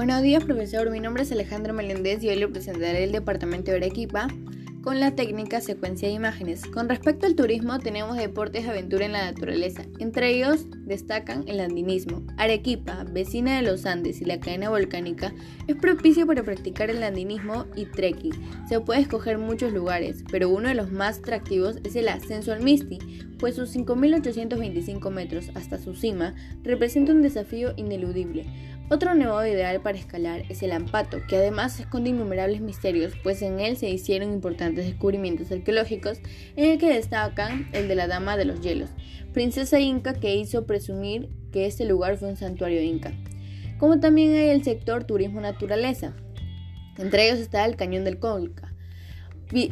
Buenos días, profesor. Mi nombre es Alejandro Meléndez y hoy le presentaré el departamento de Arequipa con la técnica secuencia de imágenes. Con respecto al turismo, tenemos deportes de aventura en la naturaleza. Entre ellos destacan el andinismo. Arequipa, vecina de los Andes y la cadena volcánica, es propicio para practicar el andinismo y trekking. Se puede escoger muchos lugares, pero uno de los más atractivos es el ascenso al Misti, pues sus 5.825 metros hasta su cima representa un desafío ineludible. Otro nuevo ideal para escalar es el Ampato, que además esconde innumerables misterios, pues en él se hicieron importantes descubrimientos arqueológicos, en el que destacan el de la Dama de los Hielos, princesa inca que hizo presumir que este lugar fue un santuario inca. Como también hay el sector turismo naturaleza. Entre ellos está el Cañón del Colca.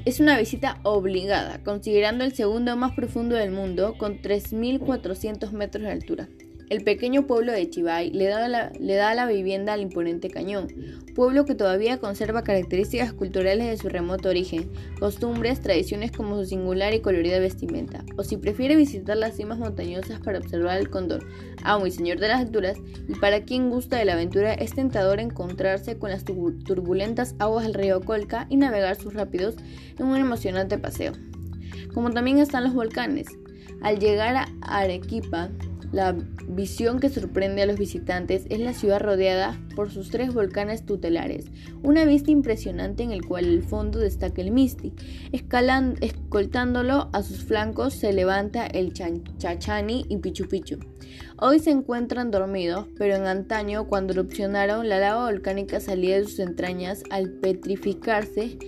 Es una visita obligada, considerando el segundo más profundo del mundo, con 3.400 metros de altura. El pequeño pueblo de Chivay le da, la, le da la vivienda al imponente cañón, pueblo que todavía conserva características culturales de su remoto origen, costumbres, tradiciones como su singular y colorida vestimenta, o si prefiere visitar las cimas montañosas para observar el cóndor, amo y señor de las alturas, y para quien gusta de la aventura es tentador encontrarse con las turbulentas aguas del río Colca y navegar sus rápidos en un emocionante paseo. Como también están los volcanes. Al llegar a Arequipa, la visión que sorprende a los visitantes es la ciudad rodeada por sus tres volcanes tutelares, una vista impresionante en el cual el fondo destaca el Misti. escoltándolo a sus flancos se levanta el Chachani y Pichu Pichu. Hoy se encuentran dormidos, pero en antaño, cuando erupcionaron, la lava volcánica salía de sus entrañas al petrificarse,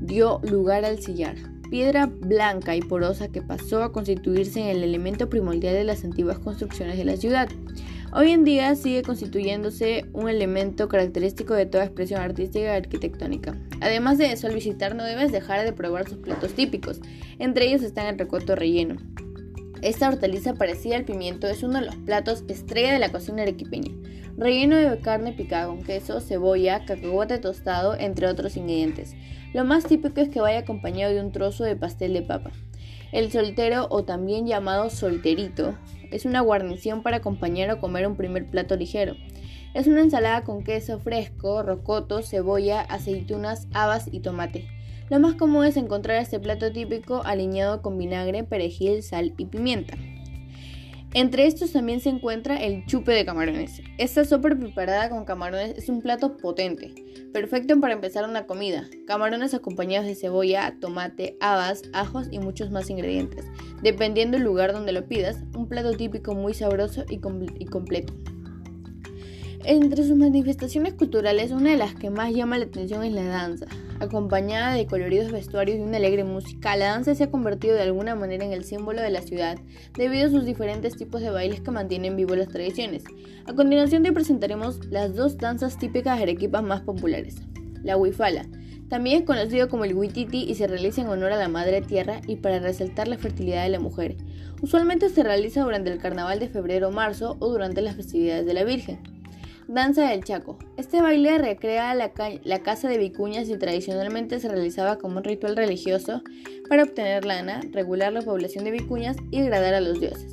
dio lugar al sillar piedra blanca y porosa que pasó a constituirse en el elemento primordial de las antiguas construcciones de la ciudad. Hoy en día sigue constituyéndose un elemento característico de toda expresión artística y arquitectónica. Además de eso, al visitar no debes dejar de probar sus platos típicos, entre ellos están el recoto relleno. Esta hortaliza parecida al pimiento es uno de los platos estrella de la cocina arequipeña, relleno de carne picada con queso, cebolla, cacahuate tostado, entre otros ingredientes. Lo más típico es que vaya acompañado de un trozo de pastel de papa. El soltero o también llamado solterito es una guarnición para acompañar o comer un primer plato ligero. Es una ensalada con queso fresco, rocoto, cebolla, aceitunas, habas y tomate. Lo más común es encontrar este plato típico alineado con vinagre, perejil, sal y pimienta. Entre estos también se encuentra el chupe de camarones. Esta sopa preparada con camarones es un plato potente, perfecto para empezar una comida. Camarones acompañados de cebolla, tomate, habas, ajos y muchos más ingredientes. Dependiendo del lugar donde lo pidas, un plato típico muy sabroso y, y completo. Entre sus manifestaciones culturales, una de las que más llama la atención es la danza. Acompañada de coloridos vestuarios y una alegre música, la danza se ha convertido de alguna manera en el símbolo de la ciudad, debido a sus diferentes tipos de bailes que mantienen vivos las tradiciones. A continuación te presentaremos las dos danzas típicas de Arequipa más populares. La huifala, también es conocido como el huititi y se realiza en honor a la madre tierra y para resaltar la fertilidad de la mujer. Usualmente se realiza durante el carnaval de febrero o marzo o durante las festividades de la Virgen. Danza del Chaco. Este baile recrea la, la, caza de vicuñas y tradicionalmente se realizaba como un ritual religioso para obtener lana, regular la población de vicuñas y agradar a los dioses.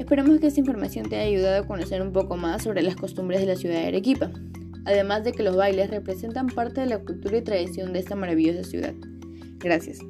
Esperamos que esta información te haya ayudado a conocer un poco más sobre las costumbres de la ciudad de Arequipa, además de que los bailes representan parte de la cultura y tradición de esta maravillosa ciudad. Gracias.